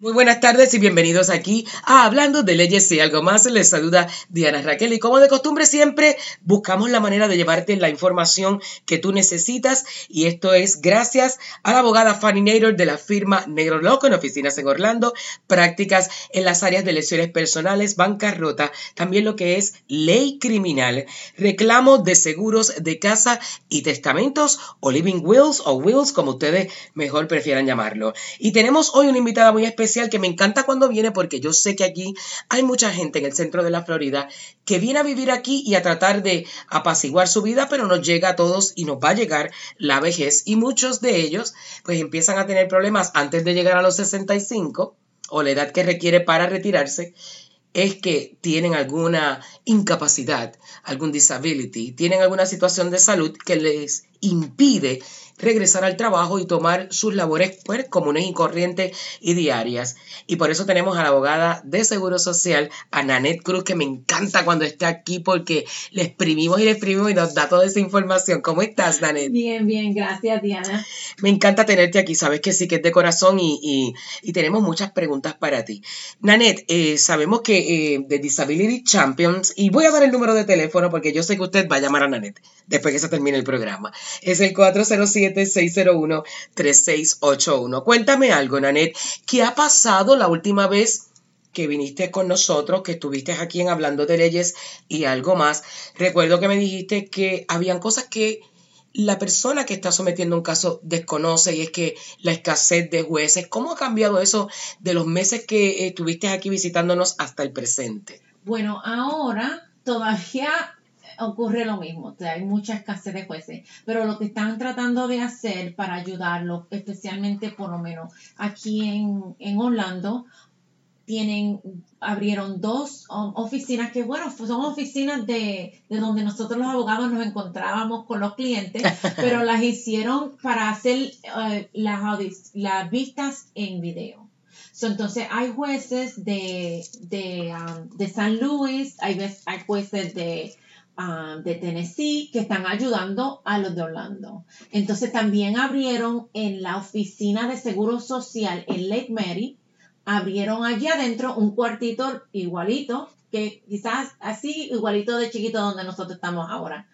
Muy buenas tardes y bienvenidos aquí a Hablando de Leyes y algo más. Les saluda Diana Raquel y como de costumbre siempre buscamos la manera de llevarte la información que tú necesitas y esto es gracias a la abogada Fanny Nader de la firma Negro Loco en oficinas en Orlando, prácticas en las áreas de lesiones personales, bancarrota, también lo que es ley criminal, reclamo de seguros de casa y testamentos o living wills o wills como ustedes mejor prefieran llamarlo. Y tenemos hoy una invitada muy especial que me encanta cuando viene porque yo sé que aquí hay mucha gente en el centro de la Florida que viene a vivir aquí y a tratar de apaciguar su vida, pero nos llega a todos y nos va a llegar la vejez. Y muchos de ellos pues empiezan a tener problemas antes de llegar a los 65 o la edad que requiere para retirarse es que tienen alguna incapacidad, algún disability, tienen alguna situación de salud que les impide regresar al trabajo y tomar sus labores pues, comunes y corrientes y diarias. Y por eso tenemos a la abogada de Seguro Social, a Nanet Cruz, que me encanta cuando está aquí porque le exprimimos y le exprimimos y nos da toda esa información. ¿Cómo estás, Nanet? Bien, bien, gracias, Diana. Me encanta tenerte aquí, sabes que sí que es de corazón y, tenemos muchas preguntas para ti. Nanet, eh, sabemos que eh, de Disability Champions, y voy a dar el número de teléfono porque yo sé que usted va a llamar a Nanet después que se termine el programa. Es el 407 601-3681. Cuéntame algo, Nanet. ¿Qué ha pasado la última vez que viniste con nosotros, que estuviste aquí en Hablando de Leyes y algo más? Recuerdo que me dijiste que habían cosas que la persona que está sometiendo un caso desconoce y es que la escasez de jueces, ¿cómo ha cambiado eso de los meses que estuviste aquí visitándonos hasta el presente? Bueno, ahora todavía ocurre lo mismo, hay mucha escasez de jueces, pero lo que están tratando de hacer para ayudarlos, especialmente por lo menos aquí en, Orlando, tienen, abrieron dos oficinas que, bueno, son oficinas de, donde nosotros los abogados nos encontrábamos con los clientes, pero las hicieron para hacer eh, las, las vistas en video. entonces hay jueces de, de, um, de San Luis, hay, hay jueces de Ah, de Tennessee que están ayudando a los de Orlando. Entonces también abrieron en la oficina de seguro social en Lake Mary, abrieron allí adentro un cuartito igualito, que quizás así igualito de chiquito donde nosotros estamos ahora.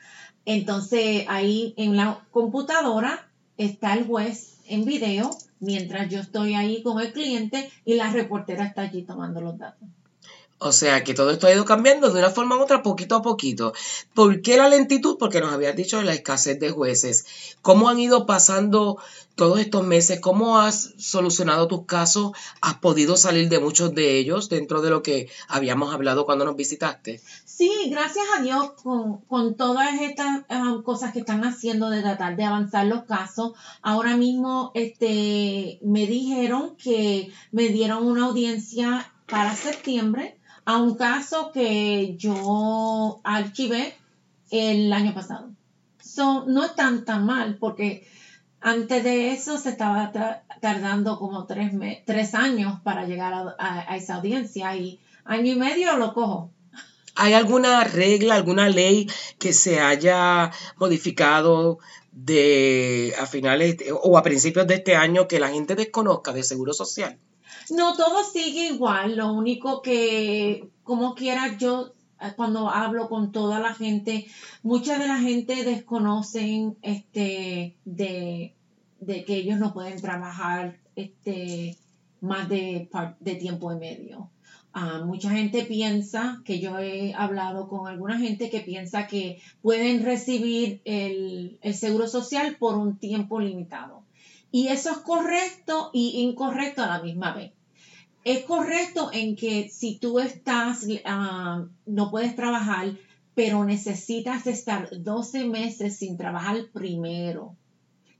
Entonces ahí en la computadora está el juez en video mientras yo estoy ahí con el cliente y la reportera está allí tomando los datos. O sea que todo esto ha ido cambiando de una forma u otra, poquito a poquito. ¿Por qué la lentitud? Porque nos habías dicho la escasez de jueces. ¿Cómo han ido pasando todos estos meses? ¿Cómo has solucionado tus casos? ¿Has podido salir de muchos de ellos dentro de lo que habíamos hablado cuando nos visitaste? Sí, gracias a Dios con, todas estas um, cosas que están haciendo de tratar de avanzar los casos. Ahora mismo este, me dijeron que me dieron una audiencia para septiembre a un caso que yo archivé el año pasado. no es tan tan mal porque antes de eso se estaba tardando como tres, tres años para llegar a, esa audiencia y año y medio lo cojo. ¿Hay alguna regla, alguna ley que se haya modificado de a finales o a principios de este año que la gente desconozca de Seguro Social? No, todo sigue igual, lo único que, como quiera, yo eh, cuando hablo con toda la gente, mucha de la gente desconocen este, de, que ellos no pueden trabajar este, más de, de tiempo y medio. Ah, mucha gente piensa, que yo he hablado con alguna gente que piensa que pueden recibir el, el seguro social por un tiempo limitado. Y eso es correcto y incorrecto a la misma vez. Es correcto en que si tú estás, ah, no puedes trabajar, pero necesitas estar 12 meses sin trabajar primero.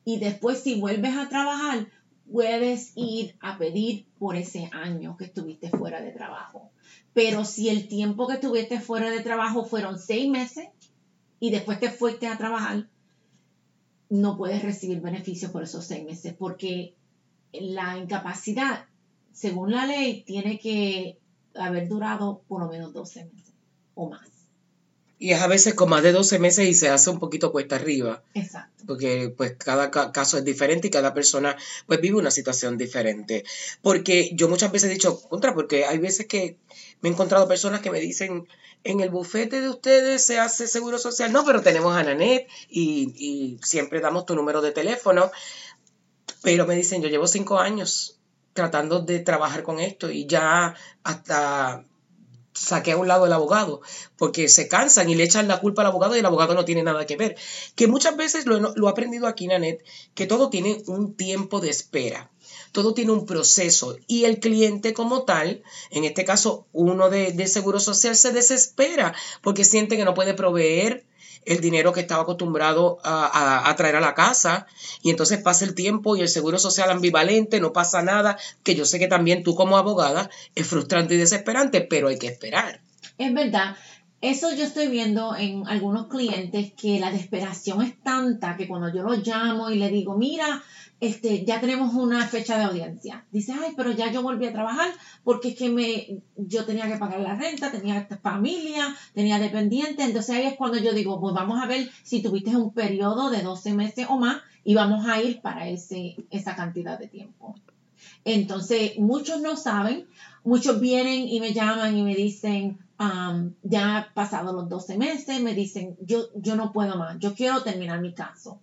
Y después si vuelves a trabajar, puedes ir a pedir por ese año que estuviste fuera de trabajo. Pero si el tiempo que estuviste fuera de trabajo fueron seis meses y después te fuiste a trabajar, no puedes recibir beneficios por esos seis meses porque la incapacidad, según la ley, tiene que haber durado por lo menos 12 meses o más. Y es a veces con más de 12 meses y se hace un poquito cuesta arriba. Exacto. Porque pues cada ca- caso es diferente y cada persona pues vive una situación diferente. Porque yo muchas veces he dicho contra, porque hay veces que me he encontrado personas que me dicen, en el bufete de ustedes se hace seguro social. No, pero tenemos a Nanet y, y siempre damos tu número de teléfono. Pero me dicen, yo llevo cinco años tratando de trabajar con esto y ya hasta saqué a un lado el abogado, porque se cansan y le echan la culpa al abogado y el abogado no tiene nada que ver. Que muchas veces lo, lo he aprendido aquí, Nanet, que todo tiene un tiempo de espera. Todo tiene un proceso y el cliente como tal, en este caso uno de, de Seguro Social, se desespera porque siente que no puede proveer el dinero que estaba acostumbrado a, a- traer a la casa y entonces pasa el tiempo y el seguro social ambivalente, no pasa nada, que yo sé que también tú como abogada es frustrante y desesperante, pero hay que esperar. Es verdad. Eso yo estoy viendo en algunos clientes que la desesperación es tanta que cuando yo los llamo y le digo, mira, este, ya tenemos una fecha de audiencia. Dice, ay, pero ya yo volví a trabajar porque es que me, yo tenía que pagar la renta, tenía familia, tenía dependiente. Entonces ahí es cuando yo digo, pues vamos a ver si tuviste un periodo de 12 meses o más y vamos a ir para ese, esa cantidad de tiempo. Entonces, muchos no saben, muchos vienen y me llaman y me dicen, um, ya han pasado los 12 meses, me dicen, yo, yo no puedo más, yo quiero terminar mi caso.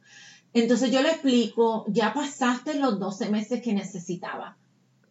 Entonces yo le explico, ya pasaste los 12 meses que necesitaba.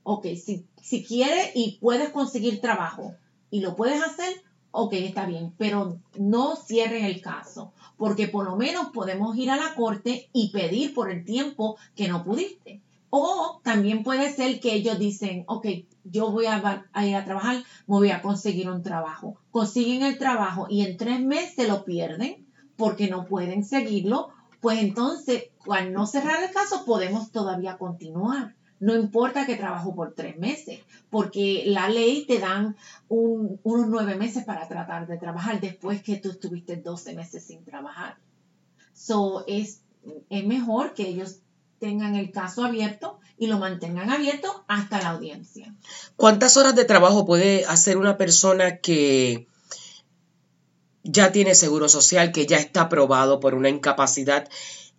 Ok, si, si quieres y puedes conseguir trabajo y lo puedes hacer, ok, está bien, pero no cierren el caso, porque por lo menos podemos ir a la corte y pedir por el tiempo que no pudiste. O también puede ser que ellos dicen, ok, yo voy a, ir a trabajar, me voy a conseguir un trabajo. Consiguen el trabajo y en tres meses lo pierden porque no pueden seguirlo. Pues entonces, al no cerrar el caso, podemos todavía continuar. No importa que trabajo por tres meses, porque la ley te dan un- unos nueve meses para tratar de trabajar después que tú estuviste 12 meses sin trabajar. So, es, es mejor que ellos tengan el caso abierto y lo mantengan abierto hasta la audiencia. ¿Cuántas horas de trabajo puede hacer una persona que ya tiene seguro social, que ya está aprobado por una incapacidad?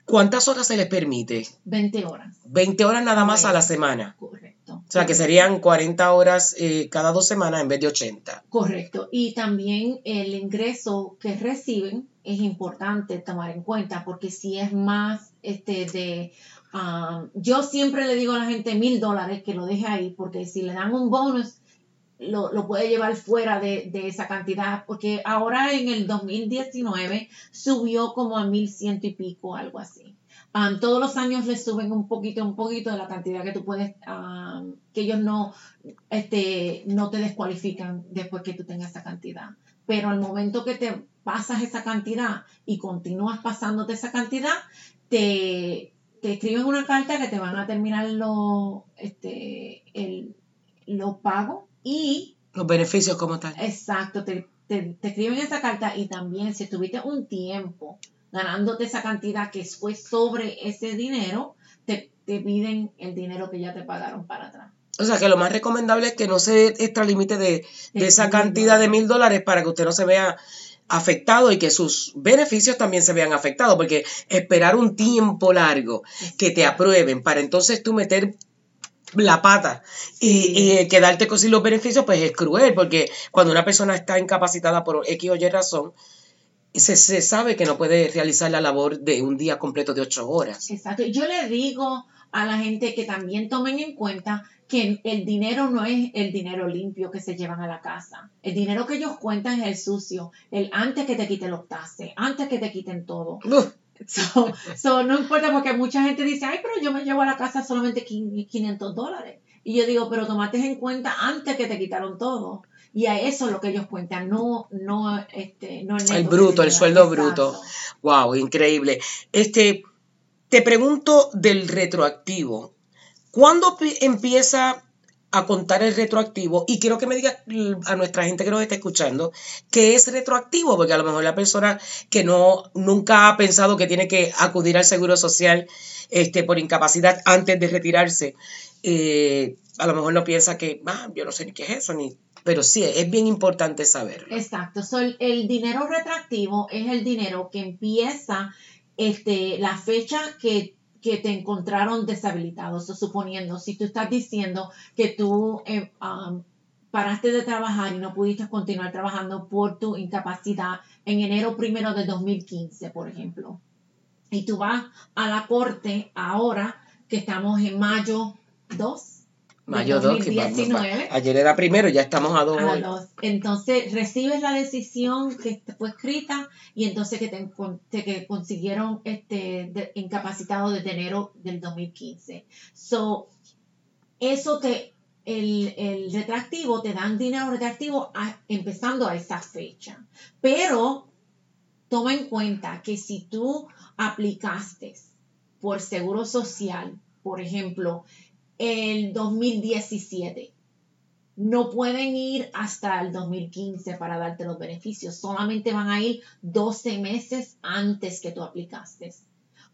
¿Cuántas horas se les permite? 20 horas. 20 horas nada más a la semana. Correcto. O sea, que serían 40 horas eh, cada dos semanas en vez de 80. Correcto. Y también el ingreso que reciben es importante tomar en cuenta porque si es más este de um, yo siempre le digo a la gente mil dólares que lo deje ahí porque si le dan un bonus lo, lo puede llevar fuera de, de esa cantidad porque ahora en el 2019 subió como a mil ciento y pico algo así Um, todos los años le suben un poquito un poquito de la cantidad que tú puedes um, que ellos no este, no te descualifican después que tú tengas esa cantidad. Pero al momento que te pasas esa cantidad y continúas pasándote esa cantidad, te, te escriben una carta que te van a terminar los este, el- los pagos y, Los beneficios como tal. exacto, te, te, te escriben esa carta y también si estuviste un tiempo ganándote esa cantidad que fue sobre ese dinero, te, te piden el dinero que ya te pagaron para atrás. O sea, que lo más recomendable es que no se extralimite de, de De esa cantidad de mil dólares para que usted no se vea afectado y que sus beneficios también se vean afectados, porque esperar un tiempo largo que te aprueben para entonces tú meter la pata y, y, eh, quedarte con los beneficios, pues es cruel, porque cuando una persona está incapacitada por X o Y razón, se, se sabe que no puede realizar la labor de un día completo de ocho horas. Exacto. Yo le digo a la gente que también tomen en cuenta que el dinero no es el dinero limpio que se llevan a la casa. El dinero que ellos cuentan es el sucio, el antes que te quiten los taxes, antes que te quiten todo. Uf, So, so, no importa porque mucha gente dice, ay, pero yo me llevo a la casa solamente 500 dólares. Y yo digo, pero tomaste en cuenta antes que te quitaron todo. Y a eso es lo que ellos cuentan, no, no, este, no el, el bruto, el sueldo bruto. Wow, increíble. Este, te pregunto del retroactivo. ¿Cuándo pi- empieza a contar el retroactivo? Y quiero que me digas mm, a nuestra gente que nos está escuchando qué es retroactivo, porque a lo mejor la persona que no nunca ha pensado que tiene que acudir al seguro social este, por incapacidad antes de retirarse, eh, a lo mejor no piensa que, ah, yo no sé ni qué es eso, ni pero sí, es bien importante saberlo. Exacto. el, dinero retractivo es el dinero que empieza este, la fecha que, te encontraron deshabilitado. suponiendo, si tú estás diciendo que tú eh, um, paraste de trabajar y no pudiste continuar trabajando por tu incapacidad en enero primero de 2015, por ejemplo, y tú vas a la corte ahora que estamos en mayo 2, Mayo 2019. ayer era primero, ya estamos a dos. Entonces recibes la decisión que fue escrita y entonces que te, que consiguieron este incapacitado desde enero del 2015. So, eso te, el, el retractivo, te dan dinero retractivo empezando a esa fecha. Pero toma en cuenta que si tú aplicaste por seguro social, por ejemplo, el 2017. No pueden ir hasta el 2015 para darte los beneficios. Solamente van a ir 12 meses antes que tú aplicaste.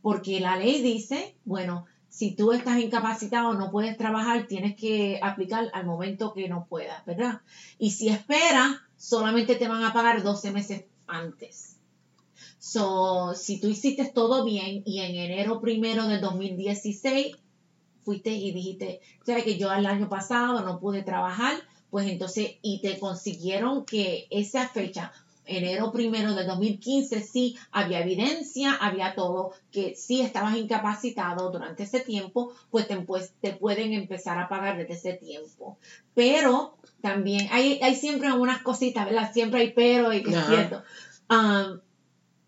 Porque la ley dice, bueno, si tú estás incapacitado, no puedes trabajar, tienes que aplicar al momento que no puedas, ¿verdad? Y si esperas, solamente te van a pagar 12 meses antes. So, si tú hiciste todo bien y en enero primero del 2016 fuiste y dijiste, sabes que yo el año pasado no pude trabajar, pues entonces, y te consiguieron que esa fecha, enero primero de 2015, sí había evidencia, había todo, que sí estabas incapacitado durante ese tiempo, pues te, pues, te pueden empezar a pagar desde ese tiempo. Pero también hay, hay siempre algunas cositas, ¿verdad? Siempre hay pero y que es cierto. Um,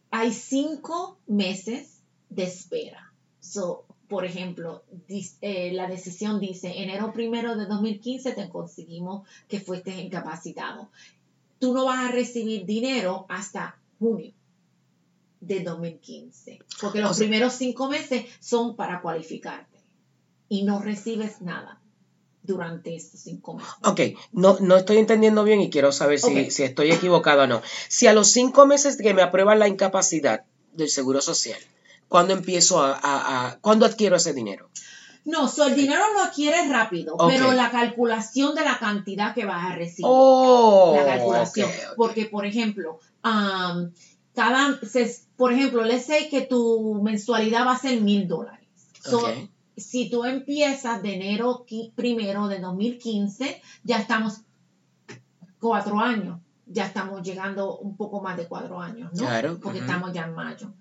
hay cinco meses de espera. So, por ejemplo, eh, la decisión dice, enero primero de 2015 te conseguimos que fuiste incapacitado. Tú no vas a recibir dinero hasta junio de 2015, porque los primeros cinco meses son para cualificarte y no recibes nada durante estos cinco meses. Ok, no, no estoy entendiendo bien y quiero saber si, si estoy equivocado o no. Si a los cinco meses que me aprueban la incapacidad del Seguro Social, ¿Cuándo empiezo a, a, cuándo adquiero ese dinero? No, so el dinero lo adquieres rápido, pero la calculación de la cantidad que vas a recibir. Oh, la calculación. Porque, por ejemplo, cada, por ejemplo, le sé que tu mensualidad va a ser mil dólares. Si tú empiezas de enero primero de 2015, ya estamos cuatro años. Ya estamos llegando un poco más de cuatro años, ¿no? Claro. Porque estamos ya en mayo.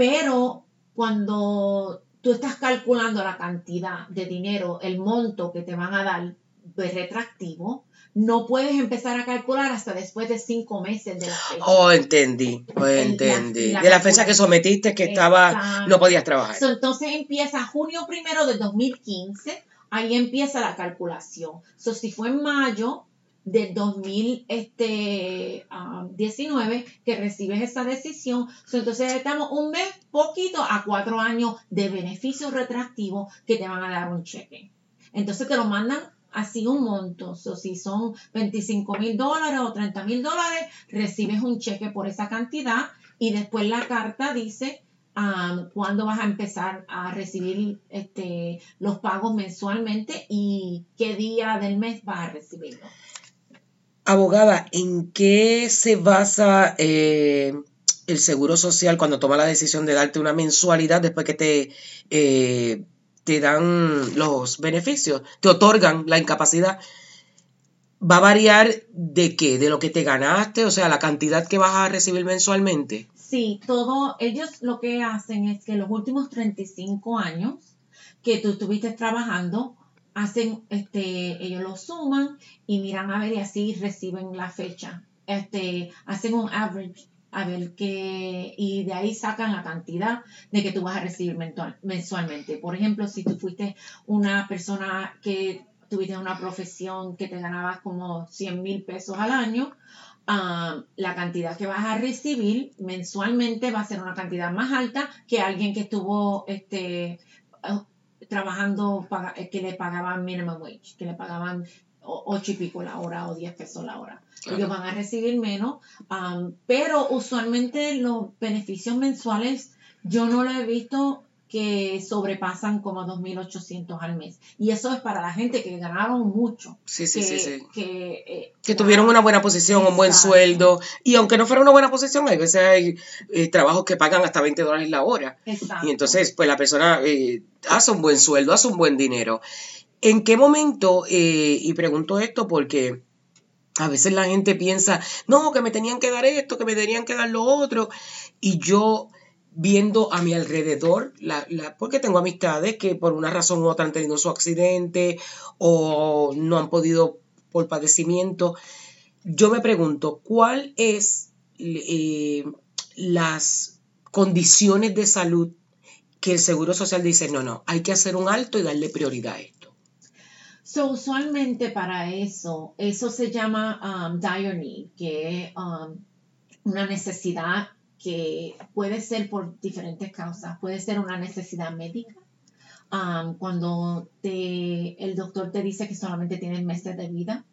Pero cuando tú estás calculando la cantidad de dinero, el monto que te van a dar de retractivo, no puedes empezar a calcular hasta después de cinco meses de la fecha. Oh, entendí, oh, entendí. de la fecha que sometiste que estaba, no podías trabajar. entonces empieza junio primero del 2015, ahí empieza la calculación. So, si fue en mayo, del 2019 este, que recibes esa decisión. entonces estamos un mes poquito a cuatro años de beneficios retractivos que te van a dar un cheque. Entonces te lo mandan así un monto. o si son 25 mil dólares o 30 mil dólares, recibes un cheque por esa cantidad y después la carta dice um, cuándo vas a empezar a recibir este, los pagos mensualmente y qué día del mes vas a recibirlo. Abogada, ¿en qué se basa eh, el Seguro Social cuando toma la decisión de darte una mensualidad después que te, eh, te dan los beneficios, te otorgan la incapacidad? ¿Va a variar de qué? ¿De lo que te ganaste? O sea, la cantidad que vas a recibir mensualmente. Sí, todo, ellos lo que hacen es que los últimos 35 años que tú estuviste trabajando, hacen, este, ellos lo suman y miran a ver y así reciben la fecha. Este, hacen un average a ver qué, y de ahí sacan la cantidad de que tú vas a recibir mensualmente. Por ejemplo, si tú fuiste una persona que tuviste una profesión que te ganabas como 100 mil pesos al año, ah, la cantidad que vas a recibir mensualmente va a ser una cantidad más alta que alguien que estuvo este, trabajando eh, que le pagaban minimum wage, que le pagaban ocho y pico la hora o diez pesos la hora. Ellos van a recibir menos, pero usualmente los beneficios mensuales yo no lo he visto que sobrepasan como 2.800 al mes. Y eso es para la gente que ganaron mucho. Sí, sí, que, sí, sí. Que, eh, Que tuvieron una buena posición, un buen sueldo. Y aunque no fuera una buena posición, hay veces hay eh, trabajos que pagan hasta 20 dólares la hora. Exacto. Y entonces, pues la persona eh, hace un buen sueldo, hace un buen dinero. ¿En qué momento, y pregunto esto porque a veces la gente piensa, no, que me tenían que dar esto, que me tenían que dar lo otro, y yo viendo a mi alrededor, la, la- porque tengo amistades que por una razón u otra han tenido su accidente o no han podido por padecimiento, yo me pregunto, ¿cuál es eh, las condiciones de salud que el Seguro Social dice, no, no, hay que hacer un alto y darle prioridad a esto? So, usualmente para eso, eso se llama um, que es um, una necesidad que puede ser por diferentes causas. Puede ser una necesidad médica. cuando te, el doctor te dice que solamente tienes meses de vida,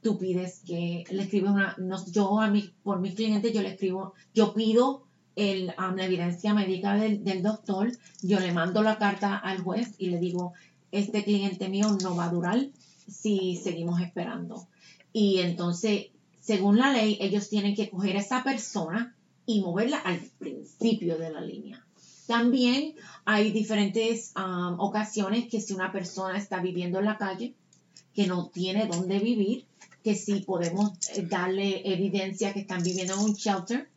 tú pides que le escribes una, no- yo a mi, por mis clientes yo le escribo, yo pido el, la evidencia médica del, del doctor, yo le mando la carta al juez y le digo, este cliente mío no va a durar si seguimos esperando. Y entonces, según la ley, ellos tienen que coger a esa persona y moverla al principio de la línea. También hay diferentes um, ocasiones que si una persona está viviendo en la calle, que no tiene dónde vivir, que si podemos eh, darle evidencia que están viviendo en un shelter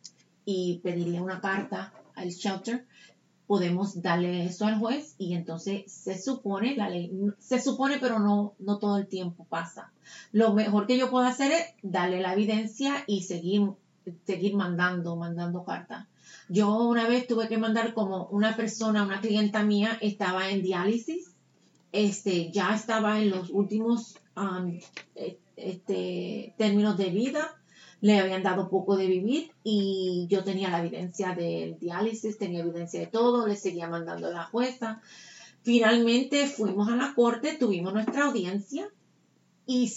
y pedirle una carta al shelter, podemos darle eso al juez y entonces se supone, la ley, se supone pero no, no todo el tiempo pasa. Lo mejor que yo puedo hacer es darle la evidencia y seguir, seguir mandando, mandando cartas. Yo una vez tuve que mandar como una persona, una clienta mía, estaba en diálisis, este, ya estaba en los últimos um, eh, este, términos de vida, le habían dado poco de vivir y yo tenía la evidencia del diálisis, tenía evidencia de todo, le seguía mandando a la jueza. Finalmente fuimos a la corte, tuvimos nuestra audiencia y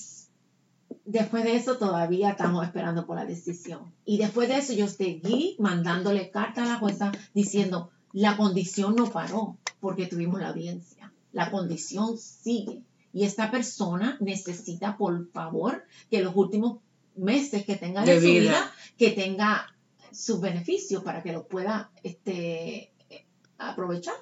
después de eso todavía estamos esperando por la decisión. Y después de eso yo seguí mandándole carta a la jueza diciendo, la condición no paró porque tuvimos la audiencia. La condición sigue. Y esta persona necesita, por favor, que los últimos meses que tenga de, De su vida. vida, que tenga sus beneficios para que los pueda este, aprovechar,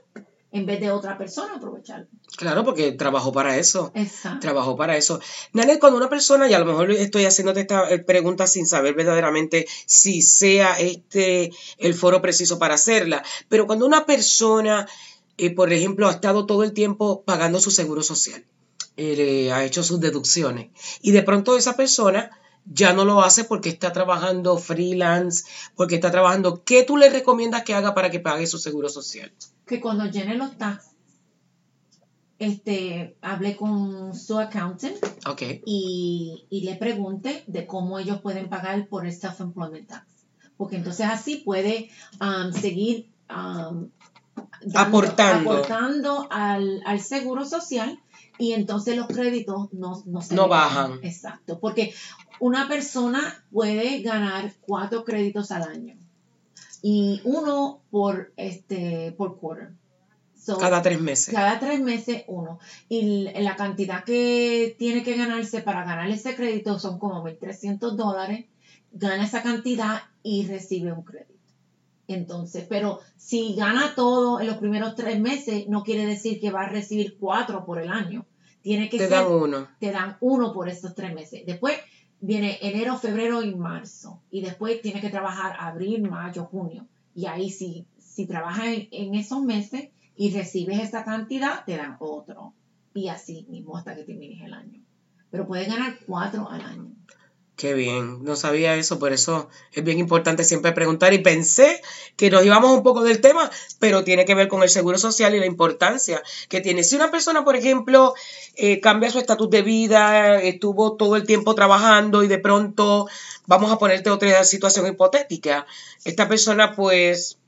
en vez de otra persona aprovechar. Claro, porque trabajó para eso. Exacto. Trabajó para eso. Nanet, cuando una persona, y a lo mejor estoy haciéndote esta eh, pregunta sin saber verdaderamente si sea este el foro preciso para hacerla, pero cuando una persona, eh, por ejemplo, ha estado todo el tiempo pagando su seguro social, eh, ha hecho sus deducciones, y de pronto esa persona ya no lo hace porque está trabajando freelance, porque está trabajando, ¿qué tú le recomiendas que haga para que pague su seguro social? Que cuando llene los taxes, este, hablé con su accountant y, y le pregunte de cómo ellos pueden pagar por el self-employment tax. Porque entonces así puede um, seguir um, dando- Aportando. aportando al, al seguro social y entonces los créditos no, no, se No bajan. Exacto, porque una persona puede ganar cuatro créditos al año y uno por este por quarter. So, Cada tres meses. cada tres meses uno. Y la cantidad que tiene que ganarse para ganar ese crédito son como 1.300 dólares. Gana esa cantidad y recibe un crédito. Entonces, pero si gana todo en los primeros tres meses, no quiere decir que va a recibir cuatro por el año. Tiene que Te ser, dan uno. te dan uno por estos tres meses. Después viene enero, febrero y marzo. Y después tiene que trabajar abril, mayo, junio. Y ahí si, si trabajas en, en esos meses y recibes esa cantidad, te dan otro. Y así mismo hasta que termines el año. Pero puedes ganar cuatro al año. Qué bien, no sabía eso, por eso es bien importante siempre preguntar y pensé que nos íbamos un poco del tema, pero tiene que ver con el seguro social y la importancia que tiene. Si una persona, por ejemplo, eh, cambia su estatus de vida, estuvo todo el tiempo trabajando y de pronto vamos a ponerte otra situación hipotética, esta persona pues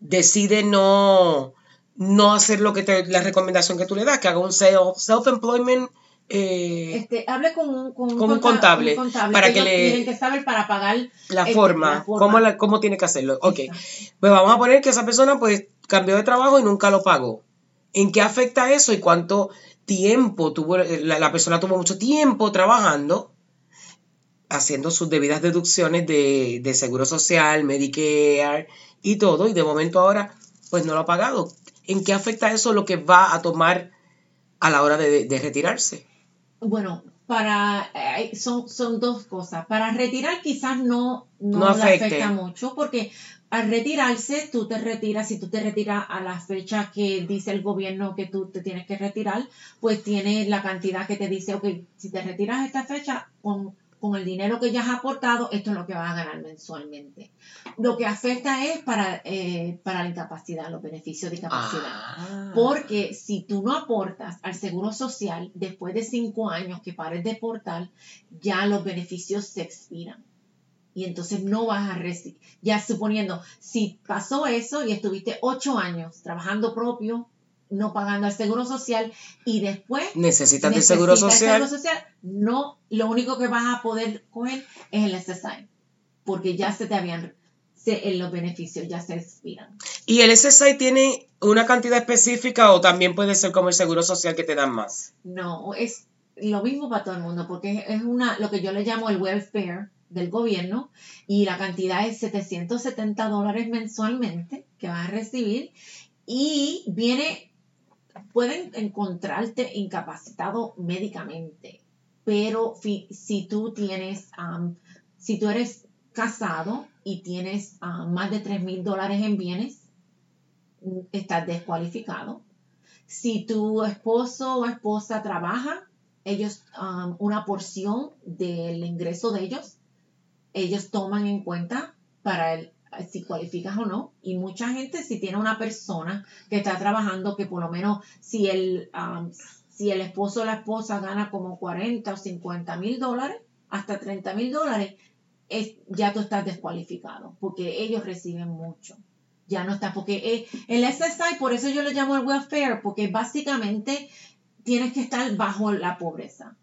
decide no, no hacer lo que te, la recomendación que tú le das, que haga un self- self-employment. Eh, Este, hable con un, con un Con un conta- contable, un contable. para que le- tienen que saber para pagar la, este, forma, la forma. ¿cómo, la- cómo tiene que hacerlo. Ok, Exacto. pues vamos a poner que esa persona pues cambió de trabajo y nunca lo pagó. ¿En qué afecta eso y cuánto tiempo tuvo, la, la persona tuvo mucho tiempo trabajando, haciendo sus debidas deducciones de, de seguro social, Medicare y todo, y de momento ahora pues no lo ha pagado. ¿En qué afecta eso lo que va a tomar a la hora de, de retirarse? Bueno, para eh, son, son dos cosas. Para retirar quizás no, no, No le afecte. afecta mucho porque al retirarse tú te retiras, si tú te retiras a la fecha que dice el gobierno que tú te tienes que retirar, pues tienes la cantidad que te dice, ok, si te retiras a esta fecha con, con el dinero que ya has aportado, esto es lo que vas a ganar mensualmente. Lo que afecta es para, eh, para la incapacidad, los beneficios de incapacidad. Ah. Porque si tú no aportas al seguro social después de cinco años que pares de aportar, ya los beneficios se expiran. Y entonces no vas a recibir. Ya suponiendo, si pasó eso y estuviste ocho años trabajando propio, no pagando al seguro social, y después necesitas de seguro social. seguro social, no, lo único que vas a poder coger es el SSI. Porque ya se te habían, se, en los beneficios ya se expiran. ¿Y el SSI tiene una cantidad específica o también puede ser como el seguro social que te dan más? No, es lo mismo para todo el mundo, porque es una, lo que yo le llamo el welfare del gobierno, y la cantidad es 770 dólares mensualmente que vas a recibir, y viene, pueden encontrarte incapacitado médicamente, pero si tú tienes, si tú eres casado y tienes más de 3 mil dólares en bienes, estás descualificado. Si tu esposo o esposa trabaja, ellos, um, una porción del ingreso de ellos, ellos toman en cuenta para el, si cualificas o no. Y mucha gente, si tiene una persona que está trabajando, que por lo menos si el, um, si el esposo o la esposa gana como 40 o 50 mil dólares, hasta 30 mil dólares, es, ya tú estás descualificado, porque ellos reciben mucho. Ya no está, porque eh, el SSI, por eso yo le llamo el welfare, porque básicamente tienes que estar bajo la pobreza.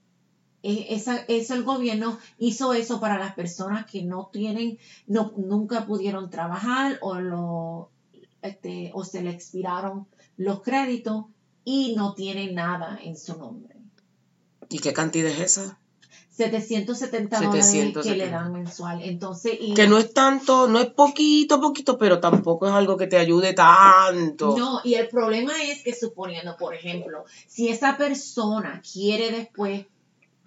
Eh, esa- eso el gobierno hizo eso para las personas que no tienen, no, nunca pudieron trabajar o, lo, este, o se le expiraron los créditos y no tienen nada en su nombre. ¿Y qué cantidad es esa? 770 dólares que 770. le dan mensual. Entonces, y Que no es tanto, no es poquito, poquito, pero tampoco es algo que te ayude tanto. No, y el problema es que suponiendo, por ejemplo, si esa persona quiere después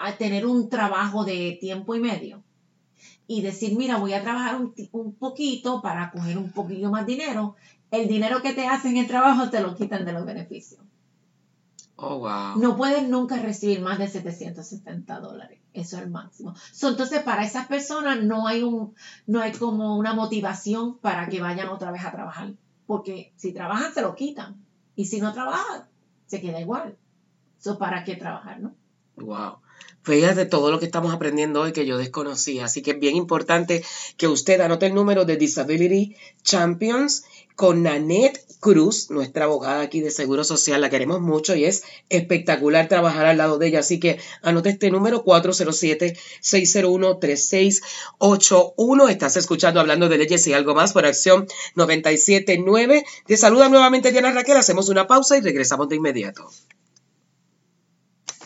a tener un trabajo de tiempo y medio y decir, mira, voy a trabajar un, poquito para coger un poquillo más dinero, el dinero que te hacen en el trabajo te lo quitan de los beneficios. Oh, wow. No puedes nunca recibir más de 770 dólares. Eso es el máximo. So, entonces, para esas personas no hay un, no hay como una motivación para que vayan otra vez a trabajar. Porque si trabajan, se lo quitan. Y si no trabajan, se queda igual. So, ¿para qué trabajar, no? Wow. Fíjate todo lo que estamos aprendiendo hoy que yo desconocía. Así que es bien importante que usted anote el número de Disability Champions con Nanette Cruz, nuestra abogada aquí de Seguro Social. La queremos mucho y es espectacular trabajar al lado de ella. Así que anote este número 407-601-3681. Estás escuchando hablando de leyes y algo más por acción 979. Te saluda nuevamente Diana Raquel. Hacemos una pausa y regresamos de inmediato.